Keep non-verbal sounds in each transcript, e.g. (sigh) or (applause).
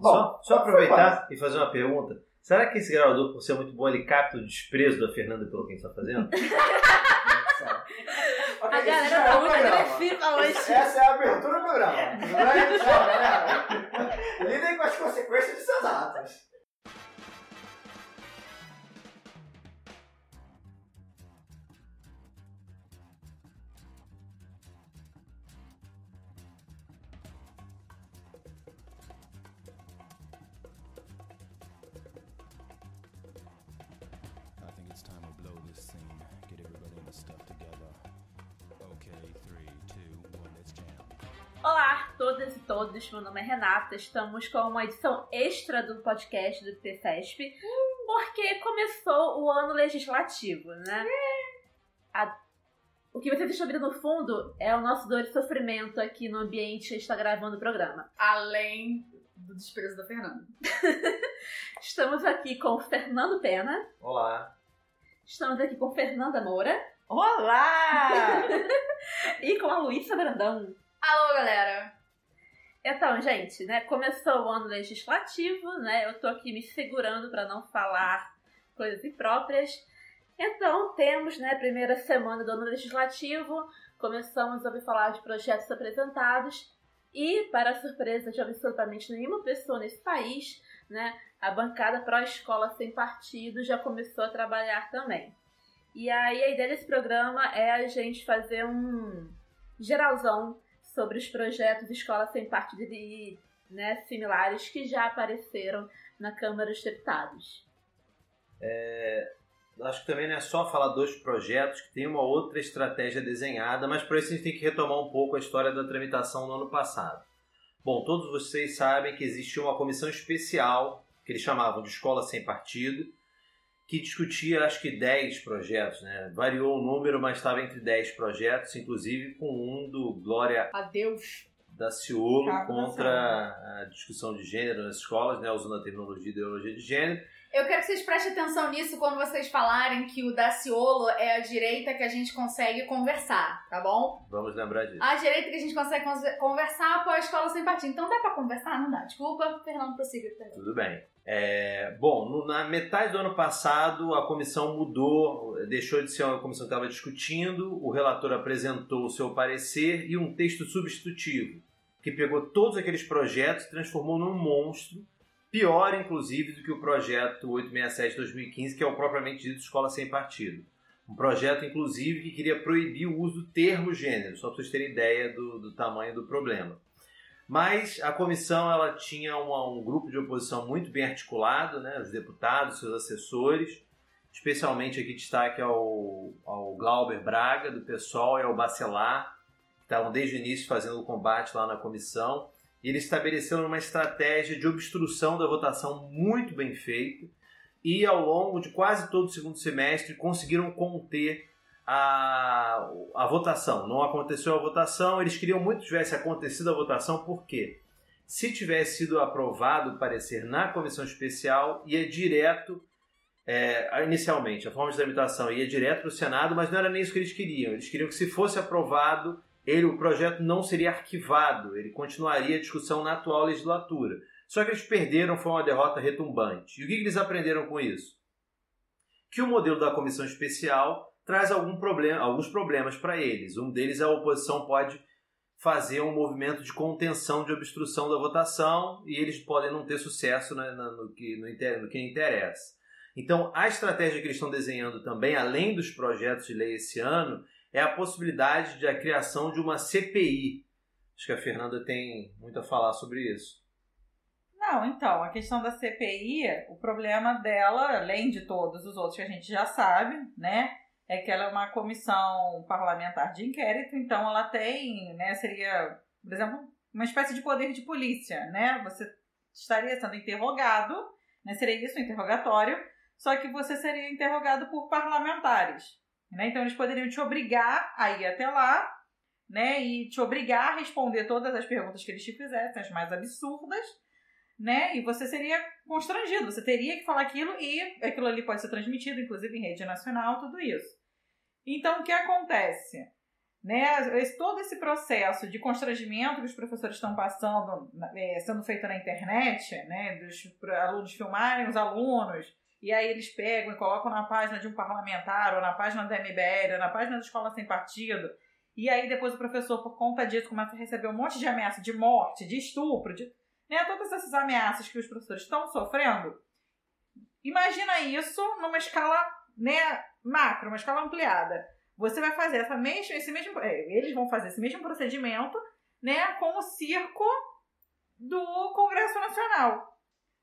Bom, só, só aproveitar e fazer uma pergunta. Será que esse gravador, por ser muito bom, ele capta o desprezo da Fernanda pelo que a gente está fazendo? (laughs) Ok, A galera já é tá o muito agressiva hoje. Essa é a abertura do programa. Vai, tchau, galera. Lidem com as consequências de seus atos. Todos. Meu nome é Renata. Estamos com uma edição extra do podcast do PFESP, porque começou o ano legislativo, né? A- O que vocês estão ouvindo no fundo é o nosso dor e sofrimento aqui no ambiente que a gente está gravando o programa. Além do desprezo da Fernanda. (laughs) Estamos aqui com o Fernando Pena, Olá. estamos aqui com Fernanda Moura Olá! (laughs) e com a Luísa Brandão. Alô, galera! Então, gente, né, começou o ano legislativo, né? Eu tô aqui me segurando para não falar coisas impróprias. Então, temos, né, primeira semana do ano legislativo, começamos a ouvir falar de projetos apresentados e, para surpresa de absolutamente nenhuma pessoa nesse país, né, a bancada pró-escola sem partido já começou a trabalhar também. E aí, a ideia desse programa é a gente fazer um geralzão sobre os projetos Escola Sem Partido e né, similares que já apareceram na Câmara dos Deputados. Acho que também não é só falar dos projetos, que tem uma outra estratégia desenhada, mas para isso a gente tem que retomar um pouco a história da tramitação no ano passado. Bom, todos vocês sabem que existia uma comissão especial, que eles chamavam de Escola Sem Partido, que discutia acho que 10 projetos, né? Variou o número, mas estava entre 10 projetos, inclusive com um do Glória Adeus. Daciolo Cabo contra a discussão de gênero nas escolas, né? Usando a terminologia e ideologia de gênero. Eu quero que vocês prestem atenção nisso quando vocês falarem que o Daciolo é a direita que a gente consegue conversar, tá bom? Vamos lembrar disso. A direita que a gente consegue conver- conversar após a escola sem partido. Então dá pra conversar? Não dá. Desculpa, Fernando, prossiga. perdão. Tudo bem. É, bom, no- na metade do ano passado a comissão mudou, deixou de ser uma comissão que estava discutindo, o relator apresentou o seu parecer e um texto substitutivo, que pegou todos aqueles projetos e transformou num monstro, pior inclusive do que o projeto 867 de 2015, que é o propriamente dito Escola Sem Partido. Um projeto, inclusive, que queria proibir o uso do termo gênero, só para vocês terem ideia do, do tamanho do problema. Mas a comissão ela tinha um grupo de oposição muito bem articulado, né? os deputados, seus assessores, especialmente aqui destaque ao, ao Glauber Braga, do PSOL, e ao Bacelar, que estavam desde o início fazendo o combate lá na comissão. E eles estabeleceram uma estratégia de obstrução da votação muito bem feita, e ao longo de quase todo o segundo semestre conseguiram conter a, a votação. Não aconteceu a votação, eles queriam muito que tivesse acontecido a votação, por quê? Se tivesse sido aprovado o parecer na comissão especial, ia direto, é, inicialmente, a forma de tramitação ia direto para o Senado, mas não era nem isso que eles queriam. Eles queriam que, se fosse aprovado, ele, o projeto não seria arquivado, ele continuaria a discussão na atual legislatura. Só que eles perderam, foi uma derrota retumbante. E o que que eles aprenderam com isso? Que o modelo da comissão especial traz algum problema, alguns problemas para eles. Um deles é a oposição pode fazer um movimento de contenção, de obstrução da votação, e eles podem não ter sucesso né, no, que, no, no que interessa. Então, a estratégia que eles estão desenhando também, além dos projetos de lei esse ano, é a possibilidade de a criação de uma CPI. Acho que a Fernanda tem muito a falar sobre isso. Não, então, a questão da CPI, o problema dela, além de todos os outros que a gente já sabe, né, é que ela é uma comissão parlamentar de inquérito, então ela tem, né, seria, por exemplo, uma espécie de poder de polícia, né? Você estaria sendo interrogado, né, seria isso, um interrogatório, só que você seria interrogado por parlamentares, né? Então eles poderiam te obrigar a ir até lá, né, e te obrigar a responder todas as perguntas que eles te fizessem, as mais absurdas, né? E você seria constrangido, você teria que falar aquilo e aquilo ali pode ser transmitido, inclusive em rede nacional, tudo isso. Então, o que acontece? né, todo esse processo de constrangimento que os professores estão passando, é, sendo feito na internet, né, dos alunos filmarem os alunos, e aí eles pegam e colocam na página de um parlamentar, ou na página da MBL, ou na página da Escola Sem Partido, e aí depois o professor, por conta disso, começa a receber um monte de ameaça de morte, de estupro, de né, todas essas ameaças que os professores estão sofrendo. Imagina isso numa escala né, macro, uma escala ampliada. Você vai fazer essa mesma, esse mesmo, é, eles vão fazer esse mesmo procedimento, né, com o circo do Congresso Nacional,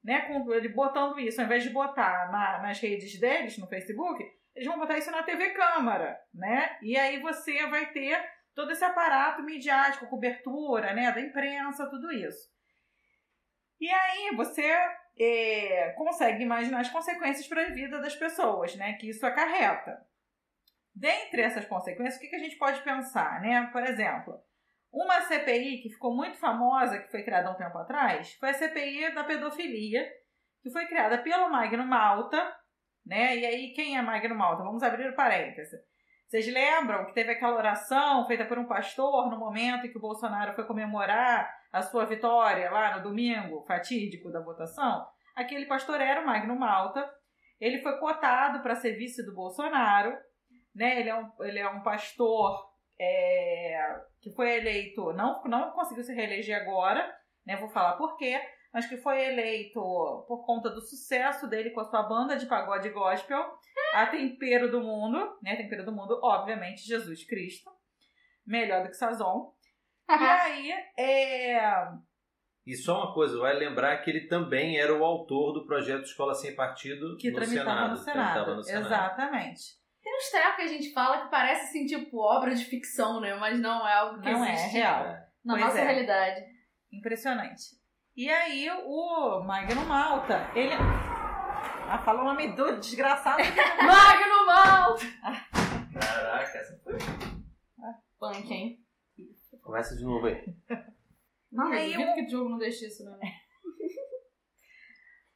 né, com ele botando isso, ao invés de botar na- nas redes deles, no Facebook, eles vão botar isso na TV Câmara, né, e aí você vai ter todo esse aparato midiático, cobertura, né, da imprensa, tudo isso. E aí você é, consegue imaginar as consequências para a vida das pessoas, né, que isso acarreta. Dentre essas consequências, o que, que a gente pode pensar, né? Por exemplo, uma CPI que ficou muito famosa, que foi criada há um tempo atrás, foi a CPI da pedofilia, que foi criada pelo Magno Malta, né? E aí, quem é Magno Malta? Vamos abrir o parêntese. Vocês lembram que teve aquela oração feita por um pastor no momento em que o Bolsonaro foi comemorar a sua vitória lá no domingo fatídico da votação? Aquele pastor era o Magno Malta. Ele foi cotado para ser vice do Bolsonaro. Né? Ele, é um, ele é um pastor é, que foi eleito, não, não conseguiu se reeleger agora, né? Vou falar por quê, mas que foi eleito por conta do sucesso dele com a sua banda de pagode gospel, a Tempero do Mundo, né? Tempero do Mundo, obviamente, Jesus Cristo. Melhor do que Sazon. E (laughs) aí, é. E só uma coisa, vai lembrar que ele também era o autor do projeto Escola Sem Partido Que no tramitava Senado. no Senado. tramitava no Senado. Exatamente. Tem uns trechos que a gente fala que parece assim, tipo, obra de ficção, né? Mas não é algo que Não é, é existe real. na Pois nossa é. realidade. Impressionante. E aí, o Magno Malta, ele. Ah, fala o nome do desgraçado. (laughs) Magno Mal! Caraca, essa foi. Punk, hein? Começa de novo aí. (laughs) Não, E aí, eu que o jogo não deixe isso, né?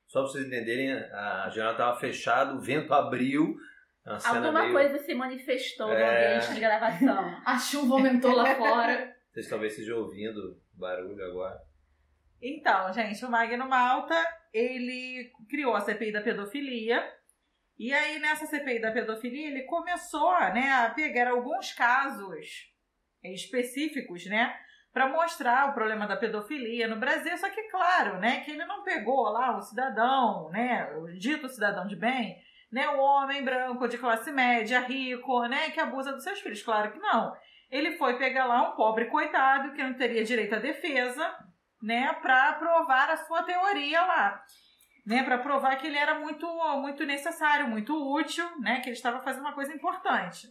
Só pra vocês entenderem, a janela tava fechada, o vento abriu. Alguma meio... coisa se manifestou no É. ambiente de gravação. (laughs) A chuva aumentou lá fora. Vocês talvez estejam ouvindo barulho agora. Então, gente, o Magno Malta, ele criou a CPI da pedofilia. E aí, nessa CPI da pedofilia, ele começou né, a pegar alguns casos específicos, né? Para mostrar o problema da pedofilia no Brasil. Só que, claro, né? Que ele não pegou lá o cidadão, né? O dito cidadão de bem, né? O homem branco de classe média, rico, né? Que abusa dos seus filhos. Claro que não. Ele foi pegar lá um pobre coitado que não teria direito à defesa, né, para provar a sua teoria lá, né, para provar que ele era muito muito necessário, muito útil, né, que ele estava fazendo uma coisa importante.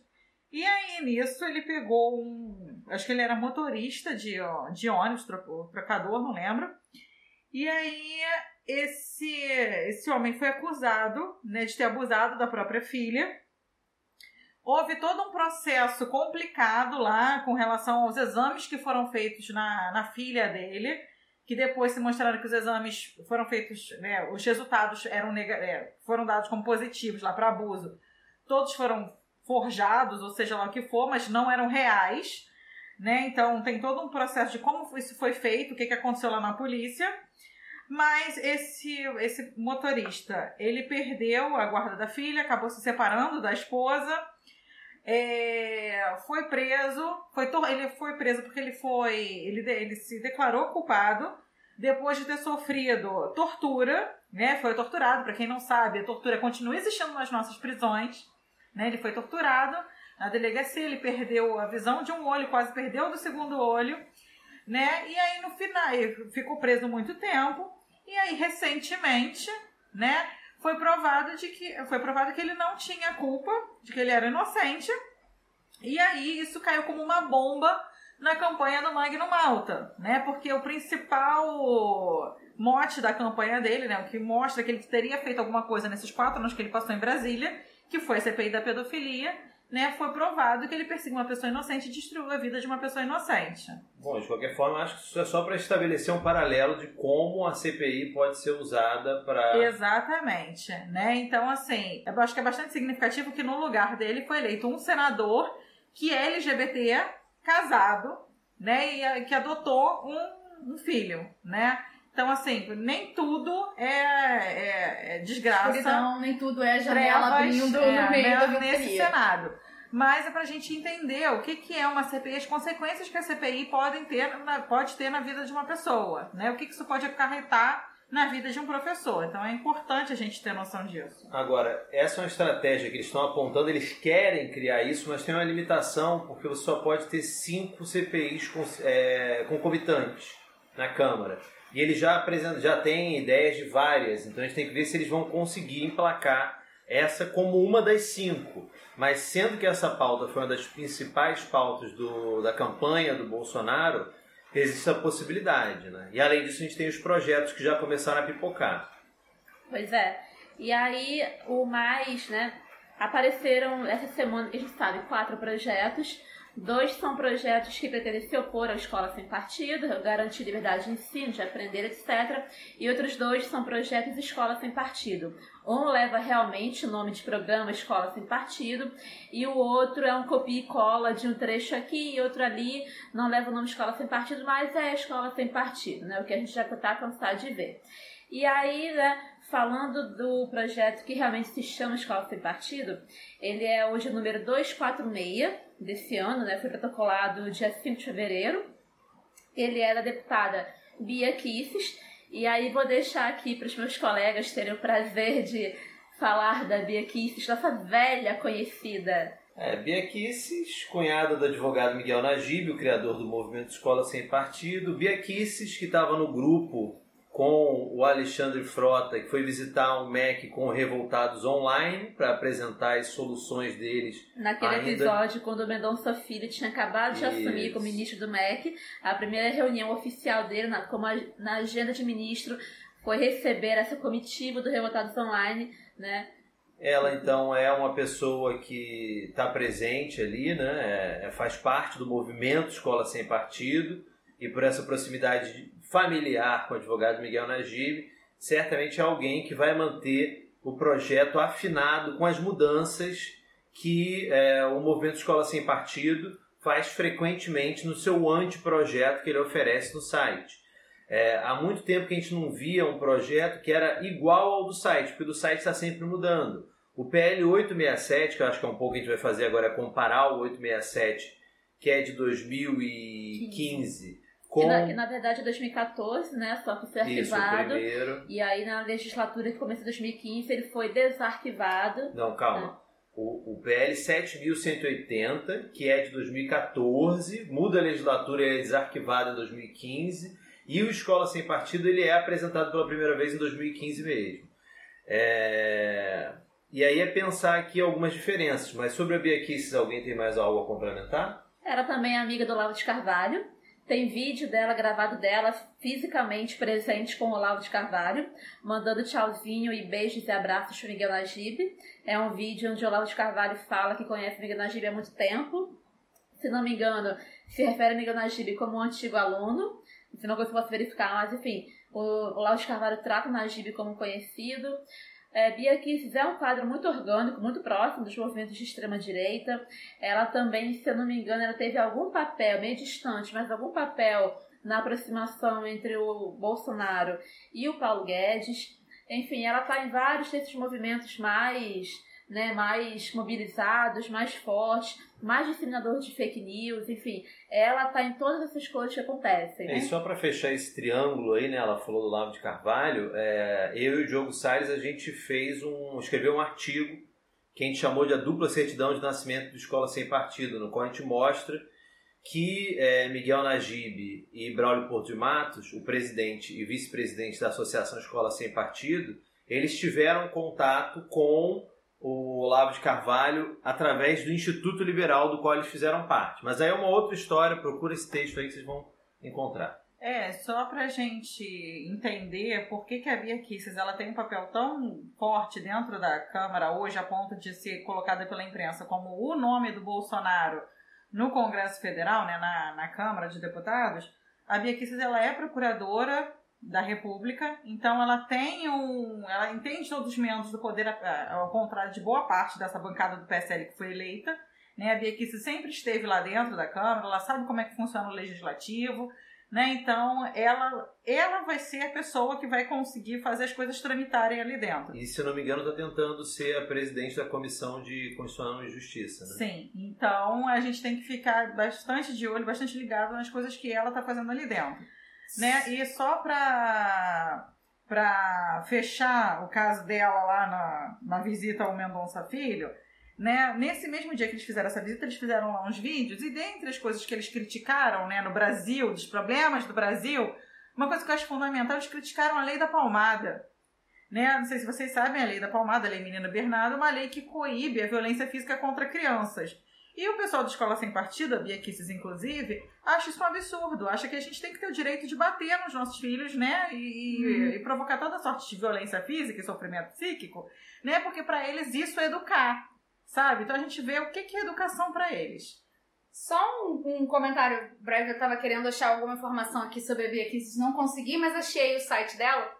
E aí nisso ele pegou um, acho que ele era motorista de, de ônibus, tro- trocador, não lembro. E aí esse esse homem foi acusado, né, de ter abusado da própria filha. Houve todo um processo complicado lá com relação aos exames que foram feitos na, na filha dele, que depois se mostraram que os exames foram feitos, né, os resultados eram é, foram dados como positivos lá para abuso. Todos foram forjados, ou seja lá o que for, mas não eram reais. Né? Então tem todo um processo de como isso foi feito, o que, que aconteceu lá na polícia. Mas esse, esse motorista, ele perdeu a guarda da filha, acabou se separando da esposa, é, foi preso, foi ele foi preso porque ele foi, ele, ele se declarou culpado depois de ter sofrido tortura, né? Foi torturado, para quem não sabe, a tortura continua existindo nas nossas prisões, né? Ele foi torturado na delegacia, ele perdeu a visão de um olho, quase perdeu do segundo olho, né? E aí no final ficou preso muito tempo e aí recentemente, né? Foi provado de que foi provado que ele não tinha culpa, de que ele era inocente. E aí isso caiu como uma bomba na campanha do Magno Malta, né? Porque o principal mote da campanha dele, né, o que mostra que ele teria feito alguma coisa nesses quatro anos que ele passou em Brasília, que foi a CPI da pedofilia, né, foi provado que ele perseguiu uma pessoa inocente e destruiu a vida de uma pessoa inocente. Bom, de qualquer forma, acho que isso é só para estabelecer um paralelo de como a CPI pode ser usada para. Exatamente, né? Então, assim, eu acho que é bastante significativo que no lugar dele foi eleito um senador que é LGBT, casado, né, e que adotou um, um filho, né? Então, assim, nem tudo é, é- é desgraça, Escuridão, nem tudo é janela trevas, abrindo é, no meio né, da nesse cenário. Mas é pra gente entender o que, que é uma CPI, as consequências que a CPI podem ter, na- pode ter na vida de uma pessoa, né? O que, que isso pode acarretar na vida de um professor. Então é importante a gente ter noção disso. Agora, essa é uma estratégia que eles estão apontando, eles querem criar isso, mas tem uma limitação, porque você só pode ter cinco CPIs com- é, concomitantes na Câmara. E eles já apresentam, já têm ideias de várias, então a gente tem que ver se eles vão conseguir emplacar essa como uma das cinco. Mas sendo que essa pauta foi uma das principais pautas do, da campanha do Bolsonaro, existe a possibilidade, né? E além disso, a gente tem os projetos que já começaram a pipocar. Pois é. E aí, o mais, né? Apareceram essa semana, a gente sabe, quatro projetos. Dois são projetos que pretendem se opor à escola sem partido, garantir liberdade de ensino, de aprender, etc. E outros dois são projetos escola sem partido. Um leva realmente o nome de programa Escola Sem Partido, e o outro é um copia e cola de um trecho aqui e outro ali, não leva o nome Escola Sem Partido, mas é Escola Sem Partido, né? O que a gente já está cansado de ver. E aí, né, falando do projeto que realmente se chama Escola Sem Partido, ele é hoje o número 246 desse ano, né? Foi protocolado dia 5 de fevereiro. Ele é da deputada Bia Kisses. E aí vou deixar aqui para os meus colegas terem o prazer de falar da Bia Kisses, nossa velha conhecida. É, Bia Kisses, cunhada do advogado Miguel Najib, o criador do movimento Escola Sem Partido. Bia Kisses, que estava no grupo com o Alexandre Frota, que foi visitar um MEC com revoltados online para apresentar as soluções deles. Naquele Ainda- episódio, quando o Mendonça Filho tinha acabado de assumir Isso. como ministro do MEC, a primeira reunião oficial dele, na, como a- na agenda de ministro, foi receber essa comitiva do Revoltados Online, né? Ela, então, é uma pessoa que está presente ali, né? É- faz parte do movimento Escola Sem Partido e por essa proximidade familiar com o advogado Miguel Najib, certamente é alguém que vai manter o projeto afinado com as mudanças que é, o movimento Escola Sem Partido faz frequentemente no seu anteprojeto que ele oferece no site. É, há muito tempo que a gente não via um projeto que era igual ao do site, porque o site está sempre mudando. O PL 867, que eu acho que é um pouco que a gente vai fazer agora, é comparar o 867, que é de 2015, com Que, na, que na verdade é 2014, né? Só que foi isso, arquivado. primeiro. E aí na legislatura que começou em 2015 ele foi desarquivado. Não, calma. O, o PL 7180, que é de 2014, muda a legislatura, ele é desarquivado em 2015. E o Escola Sem Partido ele é apresentado pela primeira vez em 2015 mesmo. É, E aí é pensar aqui algumas diferenças. Mas sobre a Bia Kisses, alguém tem mais algo a complementar? Ela também é amiga do Olavo de Carvalho. Tem vídeo dela gravado dela fisicamente presente com o Olavo de Carvalho, mandando tchauzinho e beijos e abraços para Miguel Najib. É um vídeo onde o Olavo de Carvalho fala que conhece Miguel Najib há muito tempo. Se não me engano, se refere a Miguel Najib como um antigo aluno. Se não posso verificar, mas enfim, o Olavo de Carvalho trata o Najib como conhecido. É, Bia Kisses é um quadro muito orgânico, muito próximo dos movimentos de extrema-direita. Ela também, se eu não me engano, ela teve algum papel, meio distante, mas algum papel na aproximação entre o Bolsonaro e o Paulo Guedes. Enfim, ela está em vários desses movimentos mais, né, mais mobilizados, mais fortes, mais disseminadores de fake news, enfim. Ela está em todas essas coisas que acontecem. É, né? e só para fechar esse triângulo aí, né? Ela falou do Lavo de Carvalho. é, eu e o Diogo Salles a gente fez um, escreveu um artigo que a gente chamou de a dupla certidão de nascimento de escola sem partido, no qual a gente mostra que é, Miguel Najib e Braulio Porto de Matos, o presidente e vice-presidente da Associação Escola Sem Partido, eles tiveram contato com o Olavo de Carvalho através do Instituto Liberal do qual eles fizeram parte. Mas aí é uma outra história, procura esse texto aí que vocês vão encontrar. É, só pra gente entender por que, que a Bia Kisses ela tem um papel tão forte dentro da Câmara hoje, a ponto de ser colocada pela imprensa como o nome do Bolsonaro no Congresso Federal, né, na, na Câmara de Deputados, a Bia Kisses ela é procuradora da República, então ela tem um. Ela entende todos os membros do poder, ao contrário de boa parte dessa bancada do PSL que foi eleita. Né? A Bia Kicis sempre esteve lá dentro da Câmara, ela sabe como é que funciona o legislativo, né? Então ela, ela vai ser a pessoa que vai conseguir fazer as coisas tramitarem ali dentro. E se eu não me engano, está tentando ser a presidente da Comissão de Constituição e Justiça, né? Sim, então a gente tem que ficar bastante de olho, bastante ligado nas coisas que ela está fazendo ali dentro. Né? E só para para fechar o caso dela lá na, na visita ao Mendonça Filho, né? Nesse mesmo dia que eles fizeram essa visita, eles fizeram lá uns vídeos, e dentre as coisas que eles criticaram né, no Brasil, dos problemas do Brasil, uma coisa que eu acho fundamental, eles criticaram a lei da palmada. Né? Não sei se vocês sabem, a lei da palmada, a lei Menina Bernardo, é uma lei que coíbe a violência física contra crianças. E o pessoal da Escola Sem Partido, a Bia Kisses, inclusive, acha isso um absurdo. Acha que a gente tem que ter o direito de bater nos nossos filhos, né? E, Uhum. e provocar toda sorte de violência física e sofrimento psíquico, né? Porque para eles isso é educar, sabe? Então a gente vê o que que é educação para eles. Só um, um comentário breve, eu tava querendo achar alguma informação aqui sobre a Bia Kicis, não consegui, mas achei o site dela.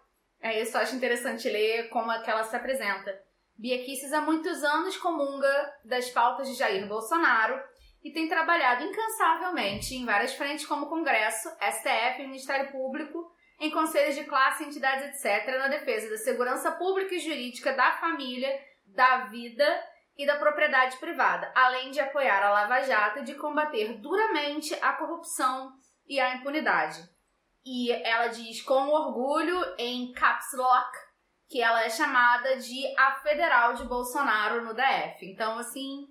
É isso, eu acho interessante ler como é que ela se apresenta. Bia Kicis há muitos anos comunga das pautas de Jair Bolsonaro e tem trabalhado incansavelmente em várias frentes como Congresso, STF, Ministério Público, em conselhos de classe, entidades, etc., na defesa da segurança pública e jurídica da família, da vida e da propriedade privada, além de apoiar a Lava Jato e de combater duramente a corrupção e a impunidade. E ela diz com orgulho em caps lock que ela é chamada de a federal de Bolsonaro no DF. Então, assim,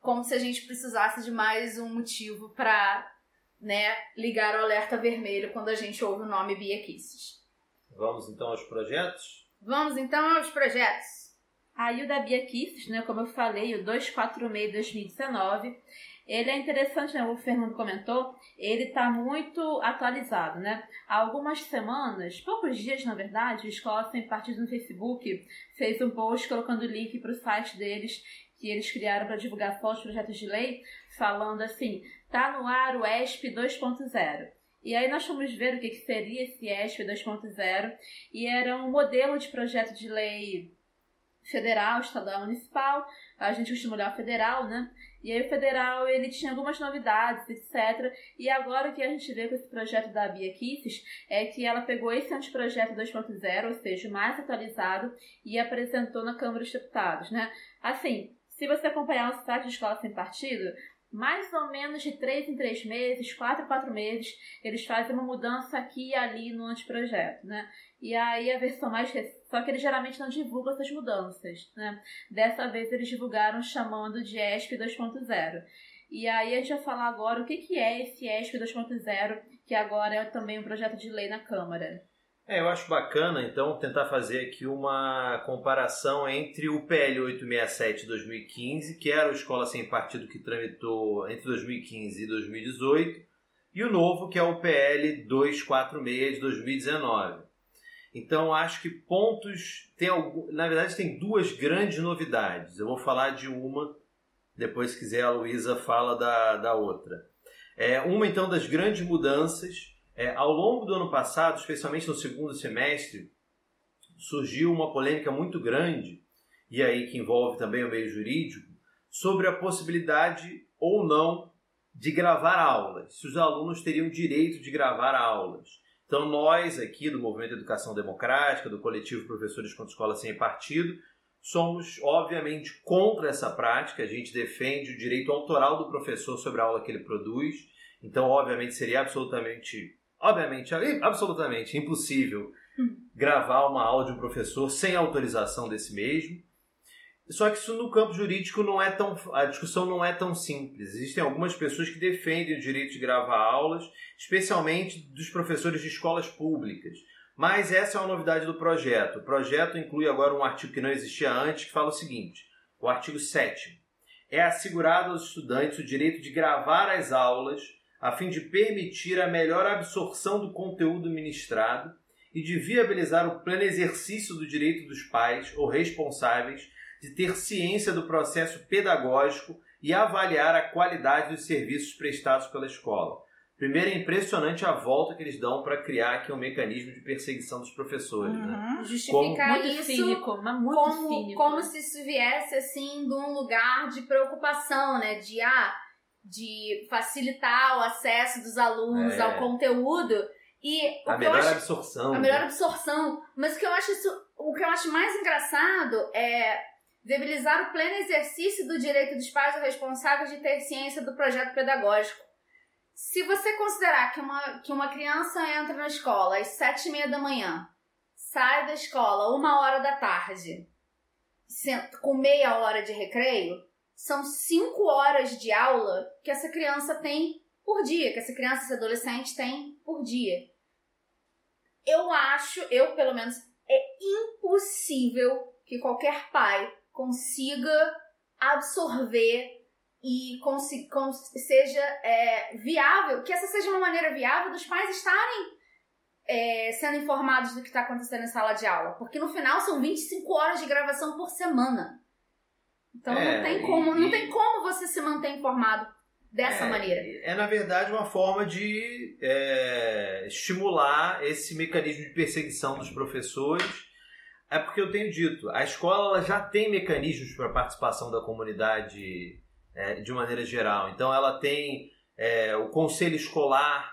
como se a gente precisasse de mais um motivo para, né, ligar o alerta vermelho quando a gente ouve o nome Bia Kisses. Vamos então aos projetos? Vamos então aos projetos. Aí o da Bia Kisses, né, como eu falei, o 246-2019, ele é interessante, né, o Fernando comentou, ele está muito atualizado, né? Há algumas semanas, poucos dias na verdade, o Escola Sem Partido no Facebook fez um post colocando o link para o site deles, que eles criaram para divulgação dos projetos de lei, falando assim, tá no ar o ESP 2.0. E aí nós fomos ver o que, seria esse ESP 2.0, e era um modelo de projeto de lei federal, estadual, municipal. A gente costuma olhar federal, né? E aí o federal, ele tinha algumas novidades, etc. E agora o que a gente vê com esse projeto da Bia Kisses é que ela pegou esse anteprojeto 2.0, ou seja, o mais atualizado, e apresentou na Câmara dos Deputados, né? Assim, se você acompanhar o site de Escola Sem Partido, mais ou menos de três em três meses, quatro em quatro meses, eles fazem uma mudança aqui e ali no anteprojeto, né? E aí a versão mais recente, só que eles geralmente não divulgam essas mudanças, né? Dessa vez eles divulgaram chamando de ESP 2.0. E aí a gente vai falar agora o que, que é esse ESP 2.0, que agora é também um projeto de lei na Câmara. É, eu acho bacana, então, tentar fazer aqui uma comparação entre o PL 867 de 2015, que era o Escola Sem Partido que tramitou entre 2015 e 2018, e o novo, que é o PL 246 de 2019. Então, acho que pontos. Tem algum, na verdade, tem duas grandes novidades. Eu vou falar de uma, depois, se quiser, a Luísa fala da, da outra. É, uma, então, das grandes mudanças. É, ao longo do ano passado, especialmente no segundo semestre, surgiu uma polêmica muito grande, e aí que envolve também o meio jurídico, sobre a possibilidade ou não de gravar aulas, se os alunos teriam direito de gravar aulas. Então, nós aqui do Movimento Educação Democrática, do coletivo Professores contra Escola Sem Partido, somos obviamente contra essa prática. A gente defende o direito autoral do professor sobre a aula que ele produz. Então, obviamente, seria absolutamente, obviamente, absolutamente impossível gravar uma aula de um professor sem autorização desse mesmo. Só que isso no campo jurídico não é tão. A discussão não é tão simples. Existem algumas pessoas que defendem o direito de gravar aulas, especialmente dos professores de escolas públicas. Mas essa é uma novidade do projeto. O projeto inclui agora um artigo que não existia antes, que fala o seguinte: o artigo 7 é assegurado aos estudantes o direito de gravar as aulas a fim de permitir a melhor absorção do conteúdo ministrado e de viabilizar o pleno exercício do direito dos pais ou responsáveis de ter ciência do processo pedagógico e avaliar a qualidade dos serviços prestados pela escola. Primeiro, é impressionante a volta que eles dão para criar aqui um mecanismo de perseguição dos professores. Né? Uhum. Justificar Muito isso cínico, mas muito como, cínico. como se isso viesse assim de um lugar de preocupação, né? De, ah, de facilitar o acesso dos alunos É. ao conteúdo. E o A que eu melhor acho absorção. a melhor né? absorção. Mas o que eu acho isso, o que eu acho mais engraçado é viabilizar o pleno exercício do direito dos pais ou responsáveis de ter ciência do projeto pedagógico. Se você considerar que uma, que uma criança entra na escola às sete e meia da manhã, sai da escola uma hora da tarde, com meia hora de recreio, são cinco horas de aula que essa criança tem por dia, que essa criança, esse adolescente tem por dia eu acho, eu pelo menos, é impossível que qualquer pai consiga absorver e seja é, viável, que essa seja uma maneira viável dos pais estarem é, sendo informados do que está acontecendo em sala de aula. Porque no final são 25 horas de gravação por semana. Então É, não tem e- como, não e- tem como você se manter informado dessa é, maneira. É, na verdade, uma forma de é, estimular esse mecanismo de perseguição dos professores. É porque eu tenho dito, a escola já tem mecanismos para participação da comunidade é, de maneira geral. Então, ela tem é, o conselho escolar,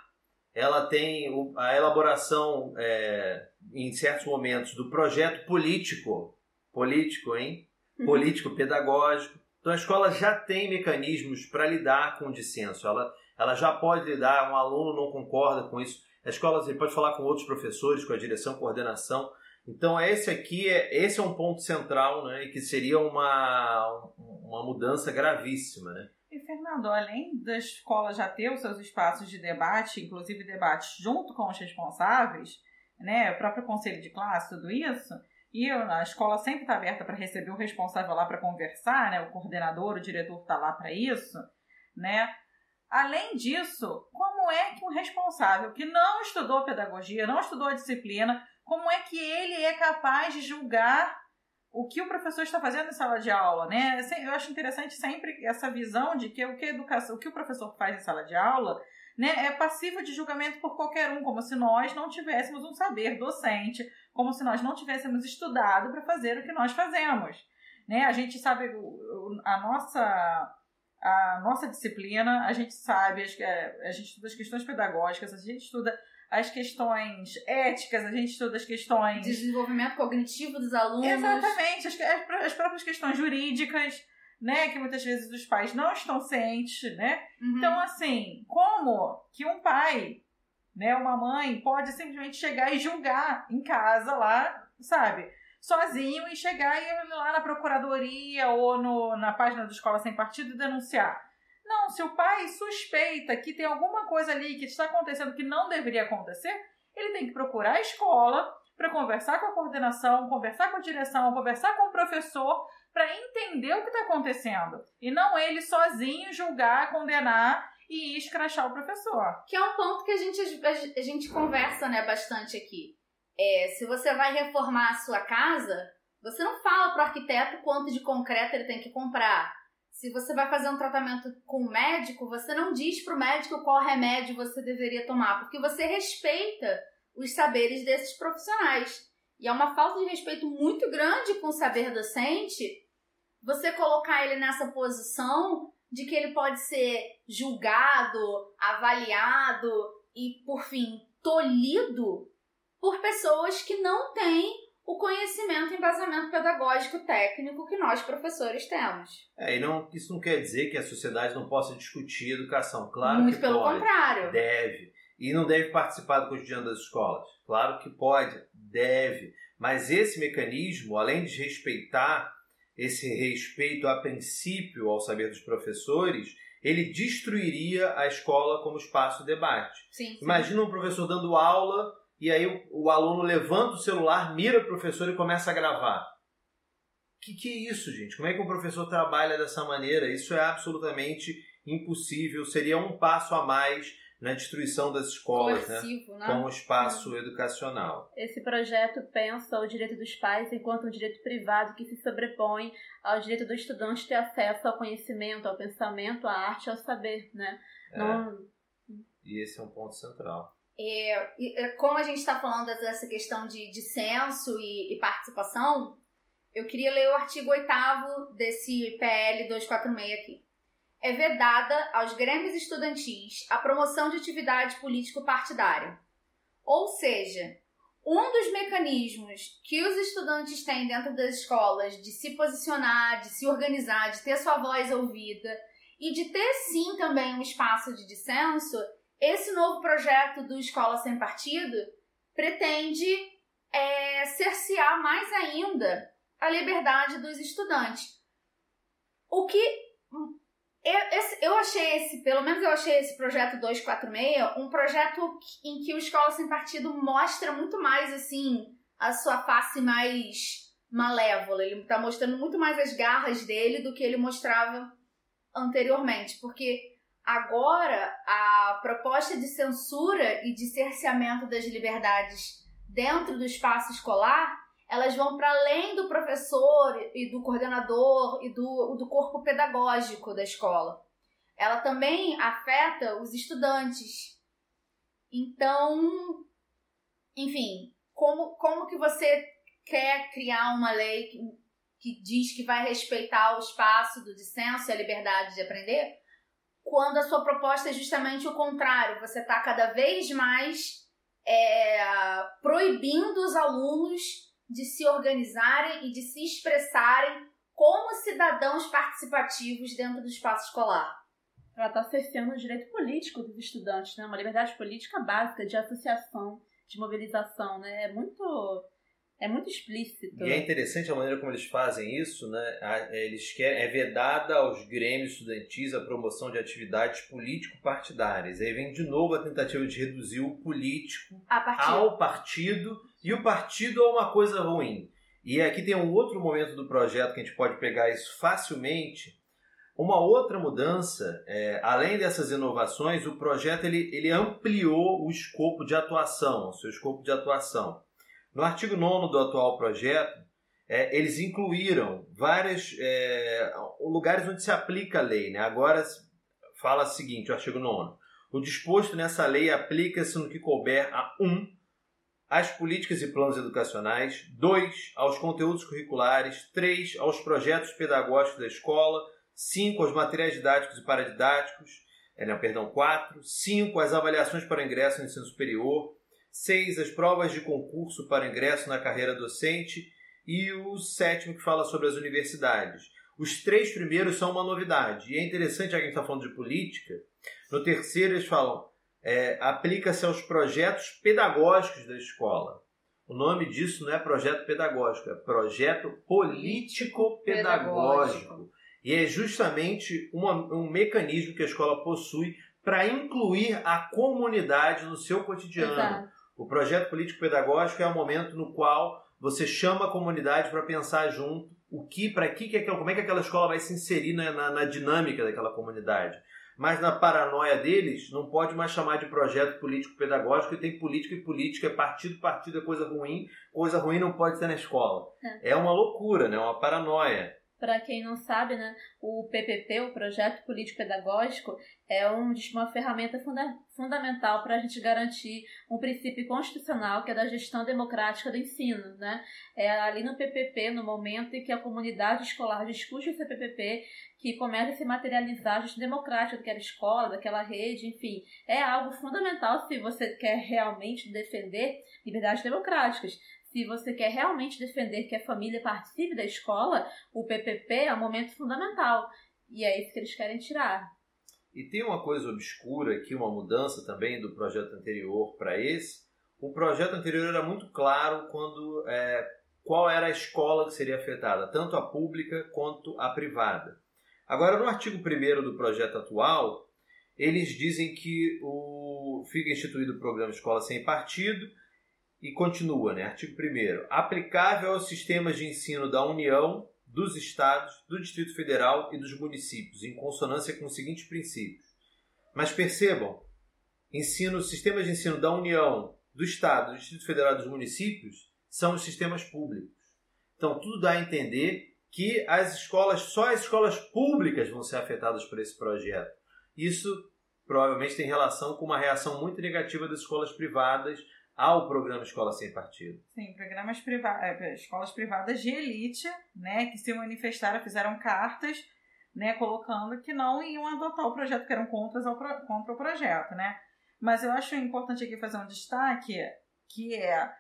ela tem o- a elaboração, é, em certos momentos, do projeto político, político, hein? Político, pedagógico. Então a escola já tem mecanismos para lidar com o dissenso. Ela, ela já pode lidar, um aluno não concorda com isso. A escola você pode falar com outros professores, com a direção, coordenação. Então esse aqui é esse é um ponto central, né? Que seria uma, uma mudança gravíssima, né? E, Fernando, além da escola já ter os seus espaços de debate, inclusive debates junto com os responsáveis, né, o próprio conselho de classe, tudo isso, e a escola sempre está aberta para receber o responsável lá para conversar, né, o coordenador, o diretor está lá para isso, né? Além disso, como é que um responsável que não estudou pedagogia, não estudou disciplina, como é que ele é capaz de julgar o que o professor está fazendo em sala de aula, né? Eu acho interessante sempre essa visão de que o que educação, o que o professor faz em sala de aula, né, é passível de julgamento por qualquer um, como se nós não tivéssemos um saber docente, como se nós não tivéssemos estudado para fazer o que nós fazemos, né? A gente sabe a nossa a nossa disciplina, a gente sabe, é, a gente estuda as questões pedagógicas, a gente estuda as questões éticas, a gente estuda as questões Desenvolvimento cognitivo dos alunos. Exatamente, as, as pró- as próprias questões jurídicas, né, que muitas vezes os pais não estão cientes, né? Uhum. Então, assim, como que um pai, né, uma mãe pode simplesmente chegar e julgar em casa lá, sabe? Sozinho e chegar e ir lá na procuradoria ou no, na página da escola sem partido e denunciar. Não, se o pai suspeita que tem alguma coisa ali que está acontecendo que não deveria acontecer, ele tem que procurar a escola para conversar com a coordenação, conversar com a direção, conversar com o professor para entender o que está acontecendo e não ele sozinho julgar, condenar e escrachar o professor. Que é um ponto que a gente, a gente conversa né, bastante aqui. É, se você vai reformar a sua casa, você não fala pro arquiteto quanto de concreto ele tem que comprar. Se você vai fazer um tratamento com o médico, você não diz pro médico qual remédio você deveria tomar, porque você respeita os saberes desses profissionais. E é uma falta de respeito muito grande com o saber docente você colocar ele nessa posição de que ele pode ser julgado, avaliado e, por fim, tolhido por pessoas que não têm o conhecimento e embasamento pedagógico técnico que nós professores temos. É, e não, isso não quer dizer que a sociedade não possa discutir educação. Claro Muito que pelo pode. contrário. Deve. E não deve participar do cotidiano das escolas. Claro que pode, deve. Mas esse mecanismo, além de respeitar esse respeito a princípio ao saber dos professores, ele destruiria a escola como espaço de debate. Sim. sim. Imagina um professor dando aula e aí o, o aluno levanta o celular, mira o professor e começa a gravar. Que que é isso, gente? Como é que um professor trabalha dessa maneira? Isso é absolutamente impossível. Seria um passo a mais na destruição das escolas, né? Coercivo, né? Como espaço educacional. Esse projeto pensa o direito dos pais enquanto um direito privado que se sobrepõe ao direito do estudante ter acesso ao conhecimento, ao pensamento, à arte, ao saber, né? É. Não, E esse é um ponto central. É, é, como a gente está falando dessa questão de, censo e, e participação, eu queria ler o artigo 8 desse PL 246 aqui. É vedada aos grêmios estudantis a promoção de atividade político-partidária. Ou seja, um dos mecanismos que os estudantes têm dentro das escolas de se posicionar, de se organizar, de ter sua voz ouvida e de ter sim também um espaço de dissenso, esse novo projeto do Escola Sem Partido pretende é, cercear mais ainda a liberdade dos estudantes. O que eu, esse, eu achei esse, pelo menos eu achei esse projeto 246 um projeto em que o Escola Sem Partido mostra muito mais, assim, a sua face mais malévola. Ele tá mostrando muito mais as garras dele do que ele mostrava anteriormente. Porque agora a proposta de censura e de cerceamento das liberdades dentro do espaço escolar elas vão para além do professor e do coordenador e do, do corpo pedagógico da escola. Ela também afeta os estudantes. Então, enfim, como, como que você quer criar uma lei que, que diz que vai respeitar o espaço do dissenso e a liberdade de aprender, quando a sua proposta é justamente o contrário, você está cada vez mais é, proibindo os alunos de se organizarem e de se expressarem como cidadãos participativos dentro do espaço escolar. Ela está cerceando o direito político dos estudantes, né? Uma liberdade política básica de associação, de mobilização, né? É muito é muito explícito. E é interessante a maneira como eles fazem isso, né? Eles querem, é vedada aos grêmios estudantis a promoção de atividades político-partidárias. Aí vem de novo a tentativa de reduzir o político partido. ao partido e o partido a uma coisa ruim. E aqui tem um outro momento do projeto que a gente pode pegar isso facilmente. Uma outra mudança, é, além dessas inovações, o projeto ele, ele ampliou o escopo de atuação, o seu escopo de atuação. No artigo 9 do atual projeto, é, eles incluíram vários é, lugares onde se aplica a lei. Né? Agora fala o seguinte, o artigo 9. O disposto nessa lei aplica-se no que couber a 1. Um, às políticas e planos educacionais, 2. aos conteúdos curriculares, 3. aos projetos pedagógicos da escola, 5. aos materiais didáticos e paradidáticos, é, não, perdão, 4. 5. às avaliações para ingresso no ensino superior, 6. As provas de concurso para ingresso na carreira docente e o sétimo que fala sobre as universidades. Os três primeiros são uma novidade. E é interessante, já que a gente está falando de política, no terceiro eles falam é, aplica-se aos projetos pedagógicos da escola. O nome disso não é projeto pedagógico, é projeto político-pedagógico. E é justamente uma, um mecanismo que a escola possui para incluir a comunidade no seu cotidiano. Exato. O projeto político-pedagógico é o momento no qual você chama a comunidade para pensar junto o que, para que, que como é que aquela escola vai se inserir na, na, na dinâmica daquela comunidade. Mas na paranoia deles, não pode mais chamar de projeto político-pedagógico, e tem política e política, é partido, partido é coisa ruim, coisa ruim não pode ser na escola. É. É uma loucura, né? uma paranoia. Para quem não sabe, né, o PPP, o Projeto Político Pedagógico, é um, uma ferramenta funda fundamental para a gente garantir um princípio constitucional que é da gestão democrática do ensino. Né? É ali no PPP, no momento em que a comunidade escolar discute esse PPP, que começa a se materializar a gestão democrática daquela escola, daquela rede, enfim. É algo fundamental se você quer realmente defender liberdades democráticas. Se você quer realmente defender que a família participe da escola, o PPP é um momento fundamental. E é isso que eles querem tirar. E tem uma coisa obscura aqui, uma mudança também do projeto anterior para esse. O projeto anterior era muito claro quando é, qual era a escola que seria afetada, tanto a pública quanto a privada. Agora, no artigo 1 do projeto atual, eles dizem que o, fica instituído o programa Escola Sem Partido e continua, né? Artigo 1 aplicável aos sistemas de ensino da União, dos Estados, do Distrito Federal e dos municípios, em consonância com os seguintes princípios. Mas percebam, ensino, sistemas de ensino da União, do Estado, do Distrito Federal e dos municípios são os sistemas públicos. Então, tudo dá a entender que as escolas, só as escolas públicas vão ser afetadas por esse projeto. Isso provavelmente tem relação com uma reação muito negativa das escolas privadas ao programa Escola Sem Partido. Sim, programas privados, escolas privadas de elite, né, que se manifestaram, fizeram cartas, né, colocando que não iam adotar o projeto, que eram contras ao pro- contra o projeto, né. Mas eu acho importante aqui fazer um destaque, que é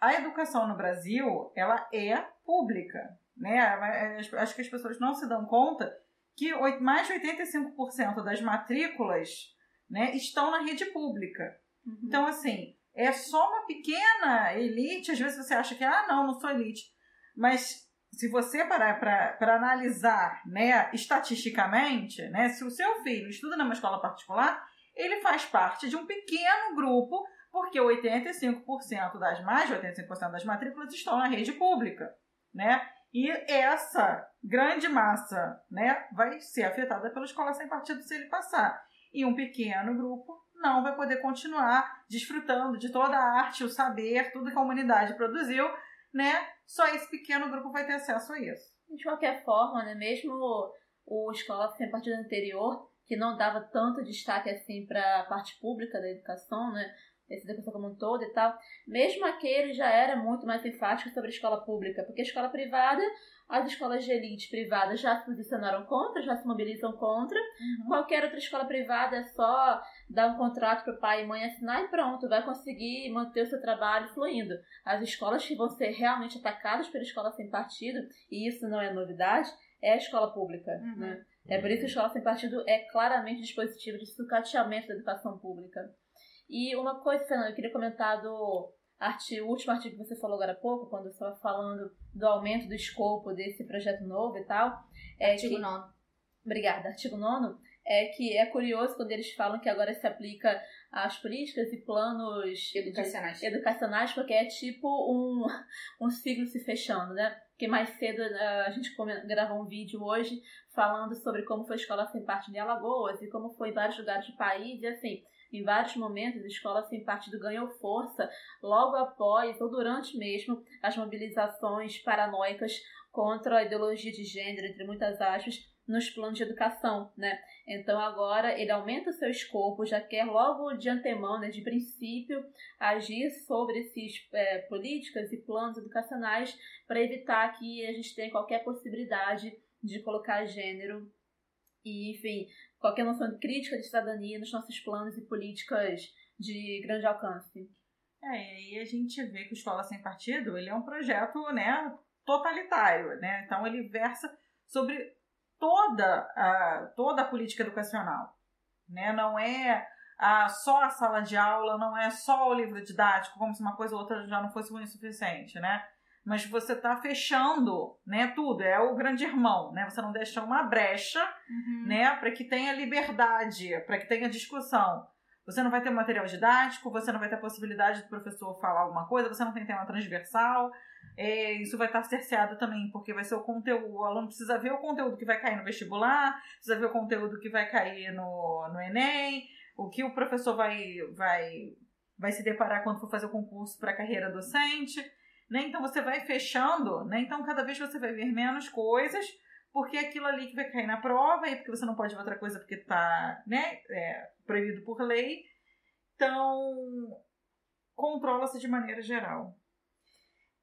a educação no Brasil, ela é pública, né, Mas acho que as pessoas não se dão conta que mais de 85% das matrículas, né, estão na rede pública. Então, assim, é só uma pequena elite. Às vezes você acha que, ah, não, não sou elite. Mas se você parar para analisar né, estatisticamente, né, se o seu filho estuda numa escola particular, ele faz parte de um pequeno grupo, porque 85% das mais de 85% das matrículas estão na rede pública. Né? E essa grande massa né, vai ser afetada pela escola sem partido se ele passar. E um pequeno grupo não vai poder continuar desfrutando de toda a arte, o saber, tudo que a humanidade produziu, né? Só esse pequeno grupo vai ter acesso a isso. De qualquer forma, né, mesmo o Escola Sem Partido anterior, que não dava tanto destaque assim para a parte pública da educação, né, essa educação como um todo e tal, mesmo aquele já era muito mais enfático sobre a escola pública, porque a escola privada, as escolas de elite privadas já se posicionaram contra, já se mobilizam contra, qualquer outra escola privada é só dar um contrato para o pai e mãe assinar e pronto, vai conseguir manter o seu trabalho fluindo. As escolas que vão ser realmente atacadas pela escola sem partido, e isso não é novidade, é a escola pública. Uhum. Né? É por isso que a escola sem partido é claramente um dispositivo de sucateamento da educação pública. E uma coisa, Fernanda, eu queria comentar do artigo, último artigo que você falou agora há pouco, quando você estava falando do aumento do escopo desse projeto novo e tal. É Artigo que, 9. Obrigada. Artigo 9 é que é curioso quando eles falam que agora se aplica às políticas e planos de- Educacionais. educacionais, porque é tipo um, (laughs) um ciclo se fechando, né? Porque mais cedo eh, a gente gravou um vídeo hoje falando sobre como foi a escola sem partido em Alagoas e como foi em vários lugares do país, e assim, em vários momentos a escola sem partido ganhou força logo após ou durante mesmo as mobilizações paranoicas contra a ideologia de gênero, entre muitas aspas, nos planos de educação, né? Então agora ele aumenta seu escopo, já quer logo de antemão, né, de princípio, agir sobre esses é, políticas e planos educacionais para evitar que a gente tenha qualquer possibilidade de colocar gênero e, enfim, qualquer noção de crítica de cidadania nos nossos planos e políticas de grande alcance. É, e a gente vê que o Escola Sem Partido ele é um projeto né, totalitário, né? Então ele versa sobre toda a, toda a política educacional. Né? Não é a, só a sala de aula, não é só o livro didático, como se uma coisa ou outra já não fosse ruim o suficiente, né? Mas você está fechando né, tudo, é o grande irmão, né? Você não deixa uma brecha Uhum. né, para que tenha liberdade, para que tenha discussão. Você não vai ter material didático, você não vai ter a possibilidade do professor falar alguma coisa, você não tem tema transversal. É, isso vai estar cerceado também, porque vai ser o conteúdo. O aluno precisa ver o conteúdo que vai cair no vestibular, precisa ver o conteúdo que vai cair no, no Enem, o que o professor vai, vai, vai se deparar quando for fazer o concurso para a carreira docente. Né? Então você vai fechando, né? então cada vez você vai ver menos coisas porque é aquilo ali que vai cair na prova, e porque você não pode ver outra coisa porque está né, é, proibido por lei. Então, controla-se de maneira geral.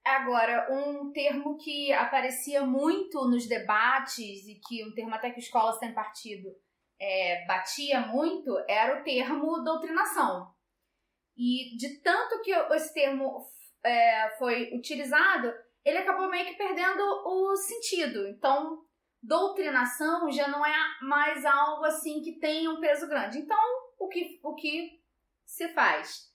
Agora, um termo que aparecia muito nos debates e que um termo até que escola sem partido é, batia muito era o termo doutrinação. E de tanto que esse termo é, foi utilizado, ele acabou meio que perdendo o sentido. Então, doutrinação já não é mais algo assim que tem um peso grande. Então, o que, o que se faz?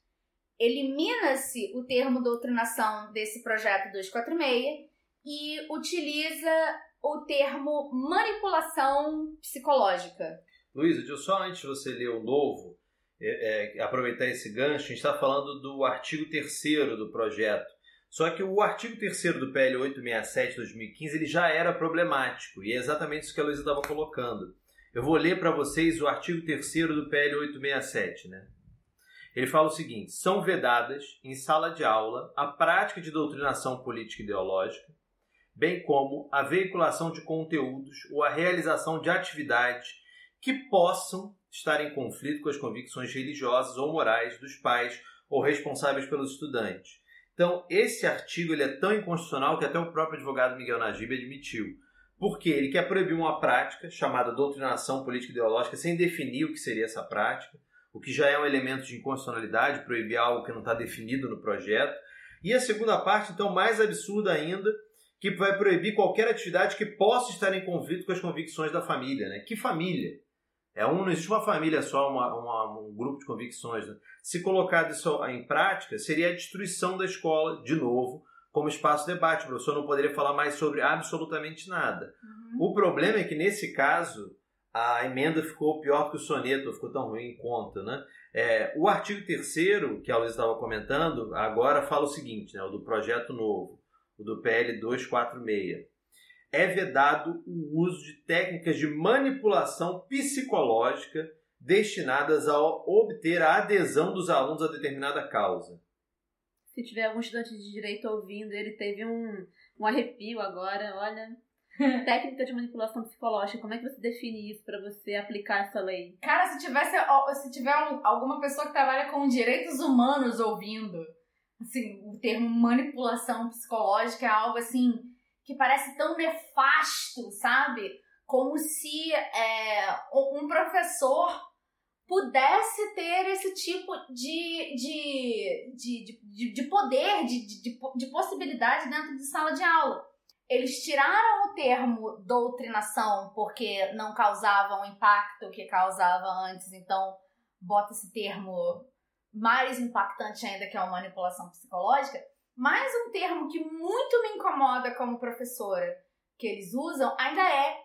Elimina-se o termo doutrinação desse projeto 246 e utiliza o termo manipulação psicológica. Luísa, só antes de você ler o novo, é, é, aproveitar esse gancho, a gente está falando do artigo 3 do projeto. Só que o artigo 3 do PL 867 de 2015 ele já era problemático, e é exatamente isso que a Luísa estava colocando. Eu vou ler para vocês o artigo 3 do PL 867, né? Ele fala o seguinte: são vedadas em sala de aula a prática de doutrinação política e ideológica, bem como a veiculação de conteúdos ou a realização de atividades que possam estar em conflito com as convicções religiosas ou morais dos pais ou responsáveis pelos estudantes. Então, esse artigo ele é tão inconstitucional que até o próprio advogado Miguel Najib admitiu. Porque ele quer proibir uma prática chamada doutrinação política ideológica sem definir o que seria essa prática, o que já é um elemento de inconstitucionalidade, proibir algo que não está definido no projeto. E a segunda parte, então, mais absurda ainda, que vai proibir qualquer atividade que possa estar em conflito com as convicções da família. Né? Que família? É um, não existe uma família só, uma, uma, um grupo de convicções. Né? Se colocado isso em prática, seria a destruição da escola, de novo, como espaço de debate. O professor não poderia falar mais sobre absolutamente nada. Uhum. O problema é que, nesse caso, a emenda ficou pior que o soneto, ficou tão ruim em conta. Né? É, o artigo 3 que a Luiz estava comentando, agora fala o seguinte, né, o do projeto novo, o do PL 246 é vedado o uso de técnicas de manipulação psicológica destinadas a obter a adesão dos alunos a determinada causa. Se tiver algum estudante de direito ouvindo, ele teve um, um arrepio agora, olha. (laughs) Técnica de manipulação psicológica, como é que você define isso para você aplicar essa lei? Cara, se tivesse se tiver alguma pessoa que trabalha com direitos humanos ouvindo, assim, o termo manipulação psicológica é algo assim que parece tão nefasto, sabe? Como se é, um professor pudesse ter esse tipo de, de, de, de, de poder, de, de, de possibilidade dentro de sala de aula. Eles tiraram o termo doutrinação porque não causava o impacto que causava antes, então bota esse termo mais impactante ainda, que é a manipulação psicológica. Mais um termo que muito me incomoda como professora que eles usam ainda é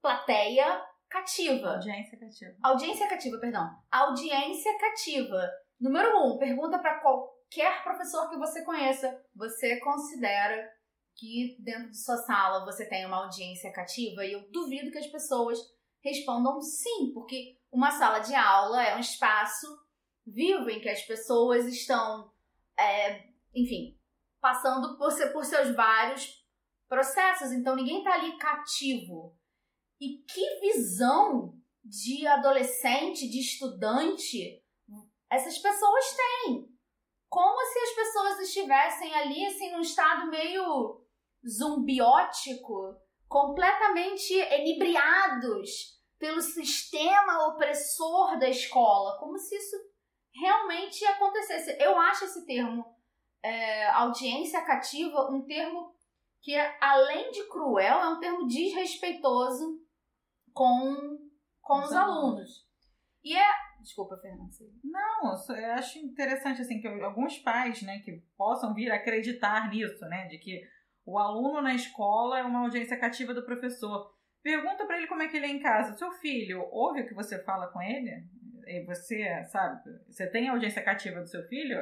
plateia cativa. Audiência cativa. Audiência cativa, perdão. Audiência cativa. Número um, pergunta para qualquer professor que você conheça. Você considera que dentro de sua sala você tem uma audiência cativa? E eu duvido que as pessoas respondam sim, porque uma sala de aula é um espaço vivo em que as pessoas estão, é, enfim, passando por, por seus vários processos. Então ninguém está ali cativo. E que visão de adolescente, de estudante, essas pessoas têm. Como se as pessoas estivessem ali, assim, num estado meio zumbiótico, completamente enebriados pelo sistema opressor da escola, como se isso realmente acontecesse. Eu acho esse termo é, audiência cativa um termo que, além de cruel, é um termo desrespeitoso com, com os, os alunos. alunos. E é. Desculpa, Fernanda. Não, eu acho interessante assim que alguns pais, né, que possam vir a acreditar nisso, né, de que o aluno na escola é uma audiência cativa do professor. Pergunta para ele como é que ele é em casa. Seu filho ouve o que você fala com ele? E você, sabe, você tem audiência cativa do seu filho?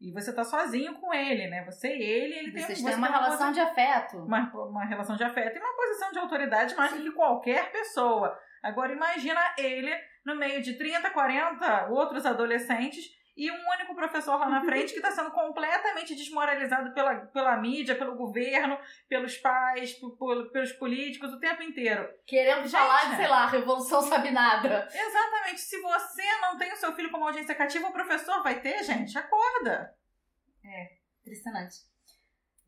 E você tá sozinho com ele, né? Você e ele, ele Vocês tem você tem uma, relação uma de afeto. Uma, uma relação de afeto e uma posição de autoridade mais do que qualquer pessoa. Agora imagina ele no meio de 30, 40 outros adolescentes e um único professor lá na frente que está sendo completamente desmoralizado pela, pela mídia, pelo governo, pelos pais, por, por, pelos políticos o tempo inteiro. Querendo Gente, falar de, sei lá, Revolução Sabe Nada. Exatamente. Se você não tem o seu filho como audiência cativa, o professor vai ter, gente. Acorda. É, impressionante.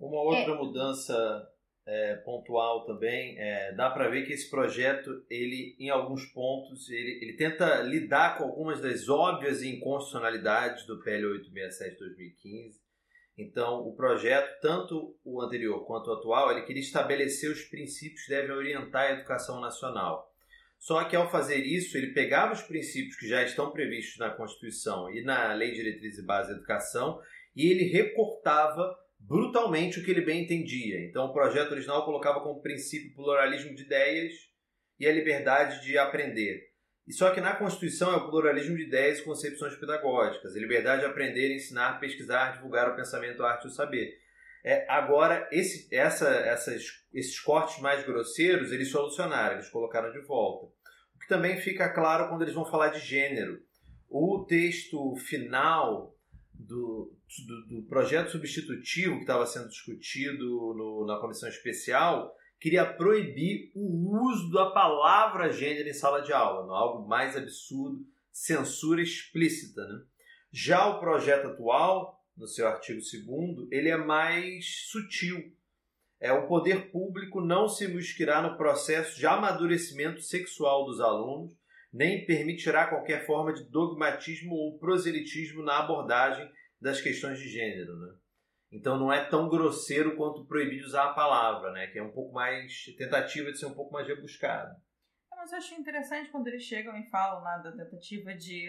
Uma outra é. mudança é, pontual também, é, dá para ver que esse projeto, ele, em alguns pontos, ele, ele tenta lidar com algumas das óbvias inconstitucionalidades do PL 867 2015. Então, o projeto, tanto o anterior quanto o atual, ele queria estabelecer os princípios que devem orientar a educação nacional. Só que ao fazer isso, ele pegava os princípios que já estão previstos na Constituição e na Lei de Diretrizes e Bases da Educação e ele recortava brutalmente o que ele bem entendia. Então, o projeto original colocava como princípio o pluralismo de ideias e a liberdade de aprender. E só que na Constituição é o pluralismo de ideias e concepções pedagógicas, a liberdade de aprender, ensinar, pesquisar, divulgar o pensamento, a arte e o saber. É, agora, esse, essa, essas, esses cortes mais grosseiros, eles solucionaram, eles colocaram de volta. O que também fica claro quando eles vão falar de gênero. O texto final do, do, do projeto substitutivo que estava sendo discutido no, na comissão especial, queria proibir o uso da palavra gênero em sala de aula, algo mais absurdo, censura explícita. Né? Já o projeto atual, no seu artigo 2 ele é mais sutil. É o poder público não se miscuirá no processo de amadurecimento sexual dos alunos, nem permitirá qualquer forma de dogmatismo ou proselitismo na abordagem das questões de gênero, né? Então não é tão grosseiro quanto proibir usar a palavra, né? Que é um pouco mais tentativa de ser um pouco mais rebuscado. É, Mas eu acho interessante quando eles chegam e falam né, da tentativa de,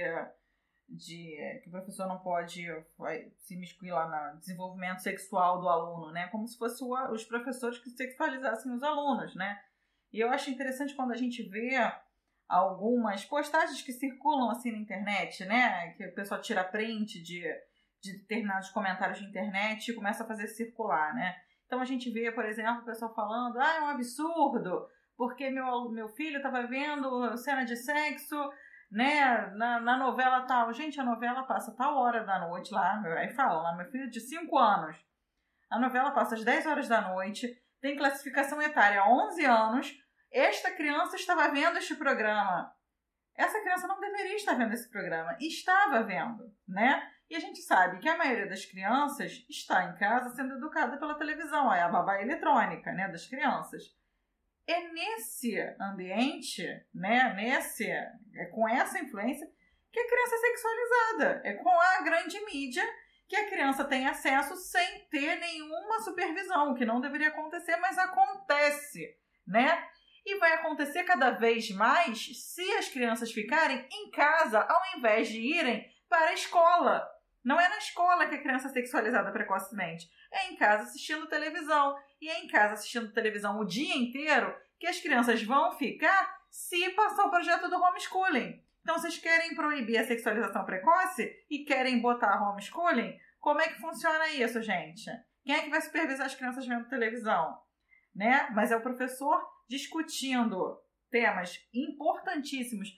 de que o professor não pode vai, se miscuir lá no desenvolvimento sexual do aluno, né? Como se fossem os professores que sexualizassem os alunos, né? E eu acho interessante quando a gente vê algumas postagens que circulam assim na internet, né? Que o pessoal tira print de, de determinados comentários de internet e começa a fazer circular, né? Então a gente vê, por exemplo, o pessoal falando, ah, é um absurdo, porque meu, meu filho estava vendo cena de sexo, né, na, na novela tal. Gente, a novela passa tal hora da noite lá, aí fala, lá, meu filho é de 5 anos. A novela passa às 10 horas da noite, tem classificação etária 11 anos, esta criança estava vendo este programa. Essa criança não deveria estar vendo esse programa. Estava vendo, né? E a gente sabe que a maioria das crianças está em casa sendo educada pela televisão. É a babá eletrônica, né? Das crianças. É nesse ambiente, né? Nesse, é com essa influência que a criança é sexualizada. É com a grande mídia que a criança tem acesso sem ter nenhuma supervisão, o que não deveria acontecer, mas acontece, né? E vai acontecer cada vez mais se as crianças ficarem em casa ao invés de irem para a escola. Não é na escola que a criança é sexualizada precocemente. É em casa assistindo televisão. E é em casa assistindo televisão o dia inteiro que as crianças vão ficar se passar o projeto do homeschooling. Então, vocês querem proibir a sexualização precoce e querem botar homeschooling? Como é que funciona isso, gente? Quem é que vai supervisar as crianças vendo televisão? Né? Mas é o professor discutindo temas importantíssimos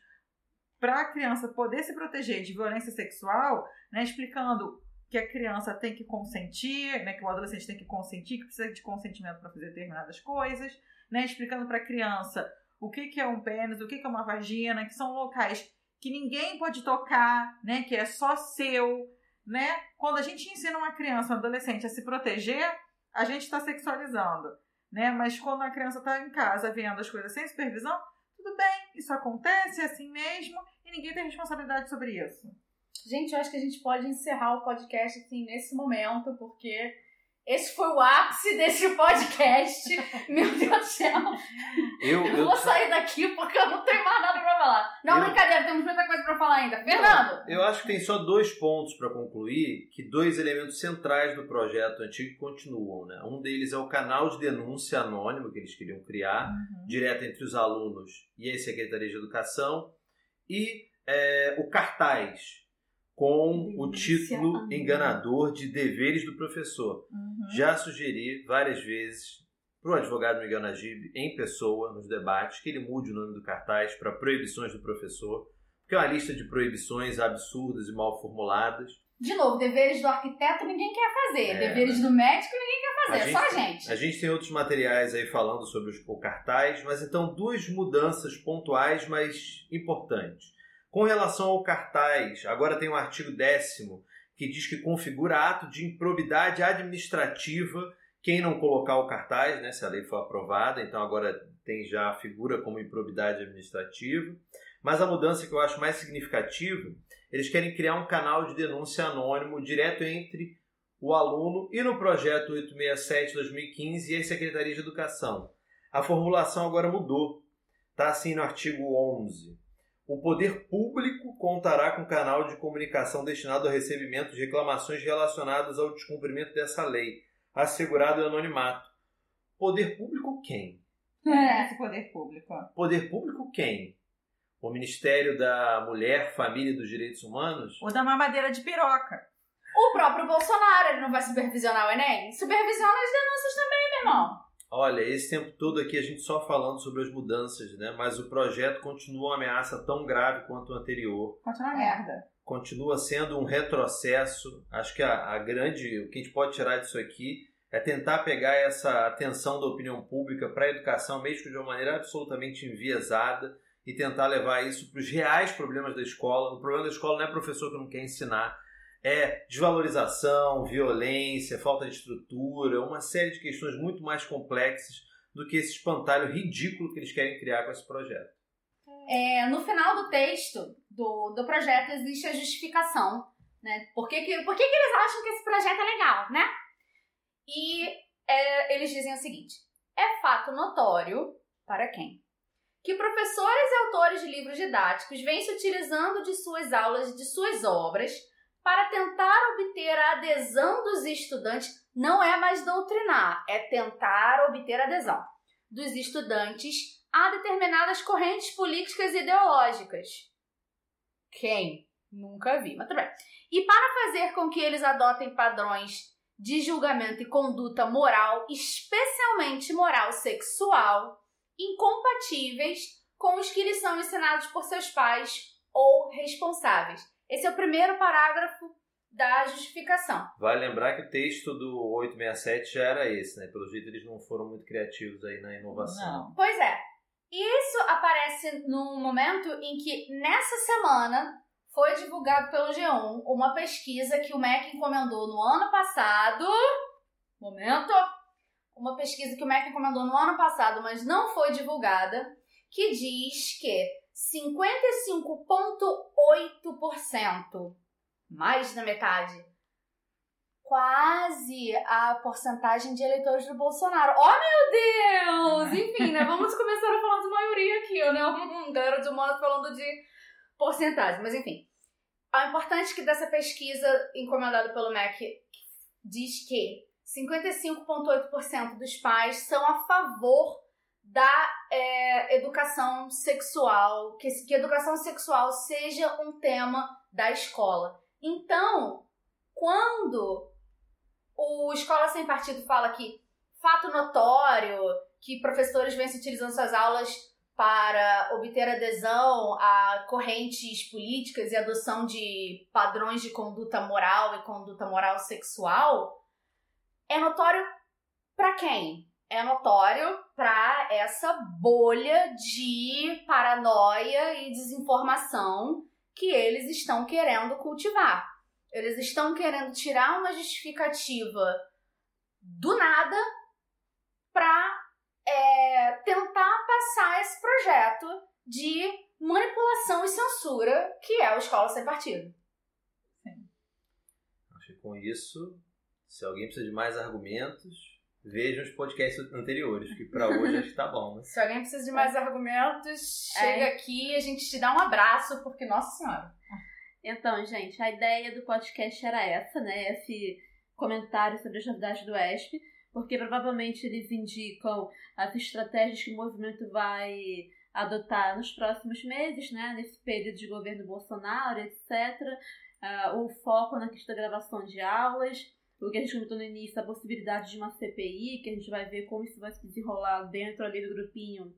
para a criança poder se proteger de violência sexual, né, explicando que a criança tem que consentir, né, que o adolescente tem que consentir, que precisa de consentimento para fazer determinadas coisas, né, explicando para a criança o que, que é um pênis, o que, que é uma vagina, que são locais que ninguém pode tocar, né, que é só seu, né? Quando a gente ensina uma criança, um adolescente a se proteger, a gente está sexualizando, né? Mas quando a criança está em casa vendo as coisas sem supervisão, tudo bem, isso acontece, é assim mesmo, e ninguém tem responsabilidade sobre isso. Gente, eu acho que a gente pode encerrar o podcast assim nesse momento, porque esse foi o ápice desse podcast. (laughs) Meu Deus do céu. Eu, Eu eu, vou sair daqui porque eu não tenho mais nada pra falar. Não, Eu- brincadeira, temos muita coisa pra falar ainda. Fernando! eu acho que tem só dois pontos para concluir, que dois elementos centrais do projeto antigo continuam. Né? Um deles é o canal de denúncia anônimo que eles queriam criar, direto entre os alunos e a Secretaria de Educação, e é, o cartaz com o título enganador de deveres do professor. Uhum. Já sugeri várias vezes para o advogado Miguel Najib, em pessoa, nos debates, que ele mude o nome do cartaz para Proibições do Professor, porque é uma lista de proibições absurdas e mal formuladas. De novo, deveres do arquiteto ninguém quer fazer. É, deveres do médico ninguém quer fazer. A É só a gente- gente. A gente tem outros materiais aí falando sobre os- o cartaz, mas então duas mudanças pontuais, mas importantes. Com relação ao cartaz, agora tem um artigo décimo que diz que configura ato de improbidade administrativa quem não colocar o cartaz, né, se a lei for aprovada, então agora tem já a figura como improbidade administrativa. Mas a mudança que eu acho mais significativa, eles querem criar um canal de denúncia anônimo direto entre o aluno e no projeto 867-2015 e a Secretaria de Educação. A formulação agora mudou. Está assim no artigo 11. O poder público contará com canal de comunicação destinado ao recebimento de reclamações relacionadas ao descumprimento dessa lei, assegurado o anonimato. Poder público quem? É. Esse poder público. Poder público quem? O Ministério da Mulher, Família e dos Direitos Humanos? Ou da mamadeira de piroca. O próprio Bolsonaro, ele não vai supervisionar o Enem? Supervisiona as denúncias também, meu irmão. Olha, esse tempo todo aqui a gente só falando sobre as mudanças, né? Mas o projeto continua uma ameaça tão grave quanto o anterior. Continua É. merda. Continua sendo um retrocesso. Acho que a, a grande, o que a gente pode tirar disso aqui é tentar pegar essa atenção da opinião pública para a educação, mesmo que de uma maneira absolutamente enviesada, e tentar levar isso para os reais problemas da escola. O problema da escola não é professor que não quer ensinar, é desvalorização, violência, falta de estrutura, uma série de questões muito mais complexas do que esse espantalho ridículo que eles querem criar com esse projeto. É, no final do texto do, do projeto existe a justificação, né? Por que, que, por que, que eles acham que esse projeto é legal, né? E é, eles dizem o seguinte: é fato notório para quem? Que professores e autores de livros didáticos vêm se utilizando de suas aulas e de suas obras para tentar obter a adesão dos estudantes. Não é mais doutrinar, é tentar obter adesão dos estudantes a determinadas correntes políticas e ideológicas. Quem? Nunca vi, mas tudo bem. E para fazer com que eles adotem padrões de julgamento e conduta moral, especialmente moral sexual, incompatíveis com os que lhes são ensinados por seus pais ou responsáveis. Esse é o primeiro parágrafo da justificação. Vale lembrar que o texto do 867 já era esse, né? Pelo jeito eles não foram muito criativos aí na inovação. Não. Pois é. E isso aparece num momento em que, nessa semana, foi divulgado pelo G1 uma pesquisa que o MEC encomendou no ano passado. Momento! Uma pesquisa que o MEC encomendou no ano passado, mas não foi divulgada, que diz que 55,8%, mais da metade, quase a porcentagem de eleitores do Bolsonaro. Oh, meu Deus! (laughs) Enfim, né? Vamos começar a falar de maioria aqui, né? Hum, Galera de modo falando de porcentagem, mas enfim. O importante é que dessa pesquisa encomendada pelo MEC diz que 55,8% dos pais são a favor da é, educação sexual, que, que educação sexual seja um tema da escola. Então, quando o Escola Sem Partido fala que fato notório, que professores vêm se utilizando suas aulas para obter adesão a correntes políticas e adoção de padrões de conduta moral e conduta moral sexual, é notório para quem? É notório para essa bolha de paranoia e desinformação que eles estão querendo cultivar. Eles estão querendo tirar uma justificativa do nada para é, tentar passar esse projeto de manipulação e censura que é o Escola Sem Partido. Acho que com isso, se alguém precisa de mais argumentos, vejam os podcasts anteriores, que para hoje acho que tá bom, né? (laughs) Se alguém precisa de mais argumentos, chega aqui e a gente te dá um abraço, porque, nossa senhora. Então, gente, a ideia do podcast era essa, né? Esse comentário sobre as novidades do ESP, porque provavelmente eles indicam as estratégias que o movimento vai adotar nos próximos meses, né? Nesse período de governo Bolsonaro, etc. Ah, o foco na questão da gravação de aulas, o que a gente comentou no início, a possibilidade de uma CPI, que a gente vai ver como isso vai se desenrolar dentro ali do grupinho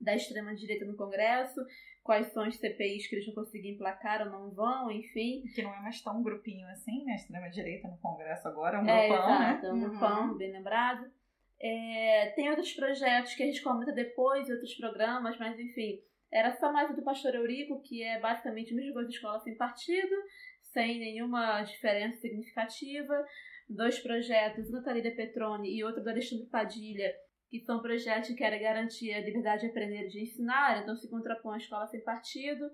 da extrema-direita no Congresso, quais são as CPIs que eles vão conseguir emplacar ou não vão, enfim. Que não é mais tão grupinho assim, né? Extrema-direita no Congresso agora, é um É, grupão, né? exato, é um grupão, bem lembrado. É, tem outros projetos que a gente comenta depois, outros programas, mas enfim, era só mais o do Pastor Eurico, que é basicamente a mesma coisa de escola sem partido, sem nenhuma diferença significativa. Dois projetos, um da Thalíria Petroni e outro do Alexandre Padilha, que são projetos que querem garantir a liberdade de aprender e de ensinar, então se contrapõe à escola sem partido.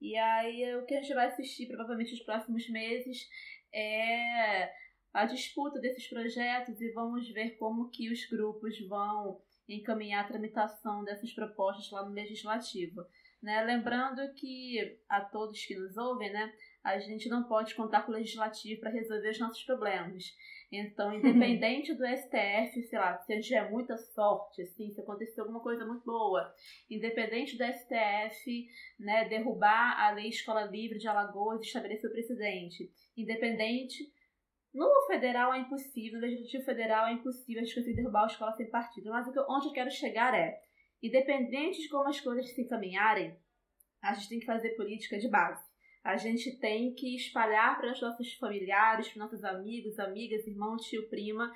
E aí o que a gente vai assistir provavelmente nos próximos meses é a disputa desses projetos e vamos ver como que os grupos vão encaminhar a tramitação dessas propostas lá no legislativo. Né? Lembrando que a todos que nos ouvem, né, a gente não pode contar com o legislativo para resolver os nossos problemas. Então, (laughs) independente do STF, sei lá, se a gente tiver muita sorte, assim, se acontecer alguma coisa muito boa, independente do STF, né, derrubar a lei Escola Livre de Alagoas e estabelecer o precedente, independente no federal é impossível, no legislativo federal é impossível a gente conseguir derrubar a escola sem partido. Mas o que- onde eu quero chegar é, independente de como as coisas se encaminharem, a gente tem que fazer política de base. A gente tem que espalhar para os nossos familiares, para os nossos amigos, amigas, irmão, tio, prima,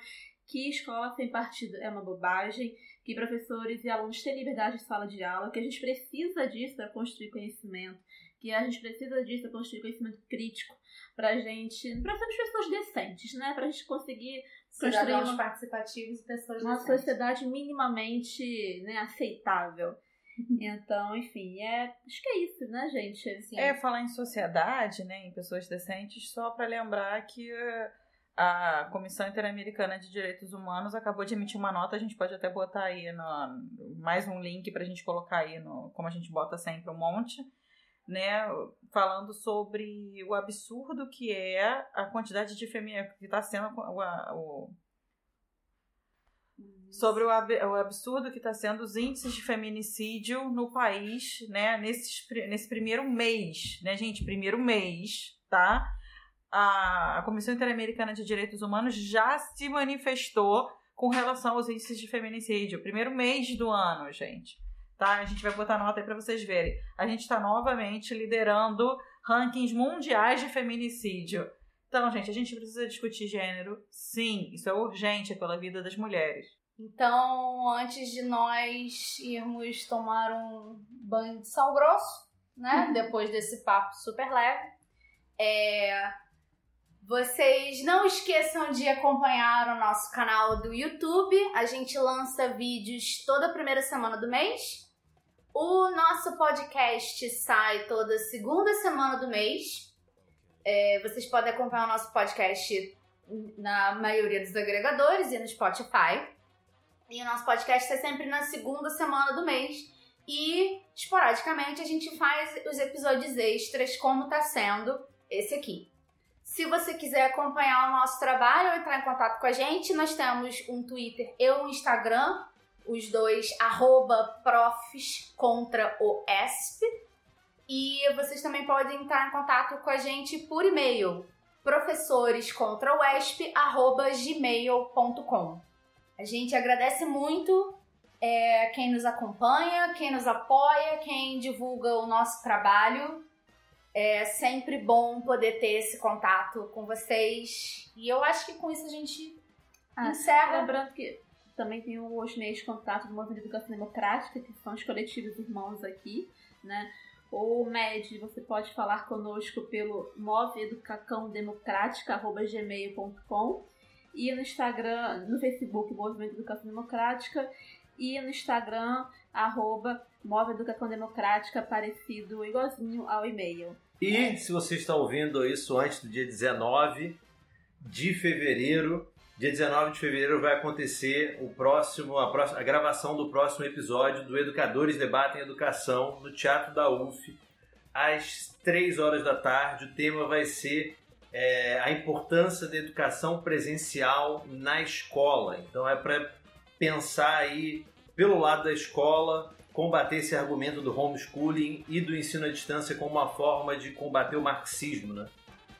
que escola sem partido é uma bobagem, que professores e alunos têm liberdade de sala de aula, que a gente precisa disso para construir conhecimento, que a gente precisa disso para construir conhecimento crítico, pra gente, pra sermos pessoas decentes, né? Pra gente conseguir construir uma, participativos e pessoas uma decentes. sociedade minimamente né, aceitável. (laughs) Então, enfim, é, acho que é isso, né, gente? Sim. É, falar em sociedade, né, em pessoas decentes, só para lembrar que eh, a Comissão Interamericana de Direitos Humanos acabou de emitir uma nota, a gente pode até botar aí no, mais um link pra gente colocar aí, no, como a gente bota sempre um monte, né, falando sobre o absurdo que é a quantidade de feminismo que está sendo a- o- sobre o, ab- o absurdo que está sendo os índices de feminicídio no país, né, nesses, pri- nesse primeiro mês, né, gente, primeiro mês, tá? A, a Comissão Interamericana de Direitos Humanos já se manifestou com relação aos índices de feminicídio, primeiro mês do ano, gente, tá? A gente vai botar nota aí para vocês verem. A gente está novamente liderando rankings mundiais de feminicídio. Então, gente, a gente precisa discutir gênero. Sim, isso é urgente pela vida das mulheres. Então, antes de nós irmos tomar um banho de sal grosso, né? Depois desse papo super leve, é, vocês não esqueçam de acompanhar o nosso canal do YouTube. A gente lança vídeos toda primeira semana do mês. O nosso podcast sai toda segunda semana do mês. É, vocês podem acompanhar o nosso podcast na maioria dos agregadores e no Spotify. E o nosso podcast é sempre na segunda semana do mês. E, esporadicamente, a gente faz os episódios extras, como tá sendo esse aqui. Se você quiser acompanhar o nosso trabalho ou entrar em contato com a gente, nós temos um Twitter e um Instagram, os dois, arroba profs contra o ESP. E vocês também podem entrar em contato com a gente por e-mail, professorescontraoesp.gmail.com. A gente agradece muito é, quem nos acompanha, quem nos apoia, quem divulga o nosso trabalho. É sempre bom poder ter esse contato com vocês. E eu acho que com isso a gente Ah, encerra. Lembrando que também tem os meios de contato do Movimento de Educação Democrática, que são os coletivos irmãos aqui, né? Ou MED, você pode falar conosco pelo moveeducacãodemocrática.gmail.com e no Instagram, no Facebook, Movimento Educação Democrática e no Instagram, arroba Move Educação Democrática, parecido igualzinho ao e-mail. E se você está ouvindo isso antes do dia 19 de fevereiro, dia 19 de fevereiro vai acontecer o próximo, a, próxima, a gravação do próximo episódio do Educadores Debatem Educação no Teatro da UF, às 3 horas da tarde. O tema vai ser é, a importância da educação presencial na escola. Então é para pensar aí pelo lado da escola, combater esse argumento do homeschooling e do ensino à distância como uma forma de combater o marxismo, né?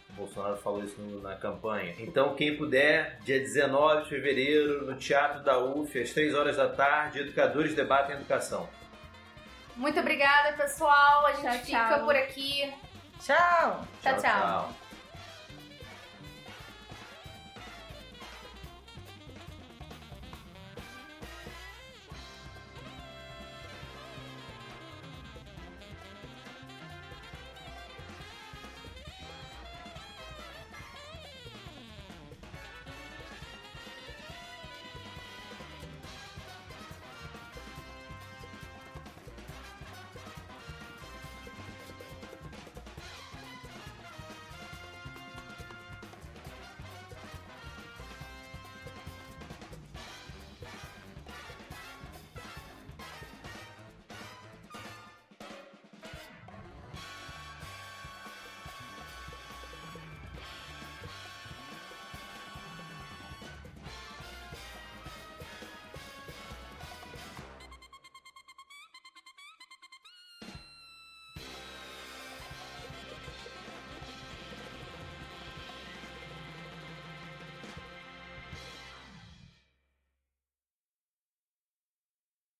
O Bolsonaro falou isso no- na campanha. Então, quem puder, dia 19 de fevereiro, no Teatro da UF, às 3 horas da tarde, Educadores Debatem Educação. Muito obrigada, pessoal. A gente Tchau, fica tchau. por aqui. Tchau! Tchau, tchau. tchau.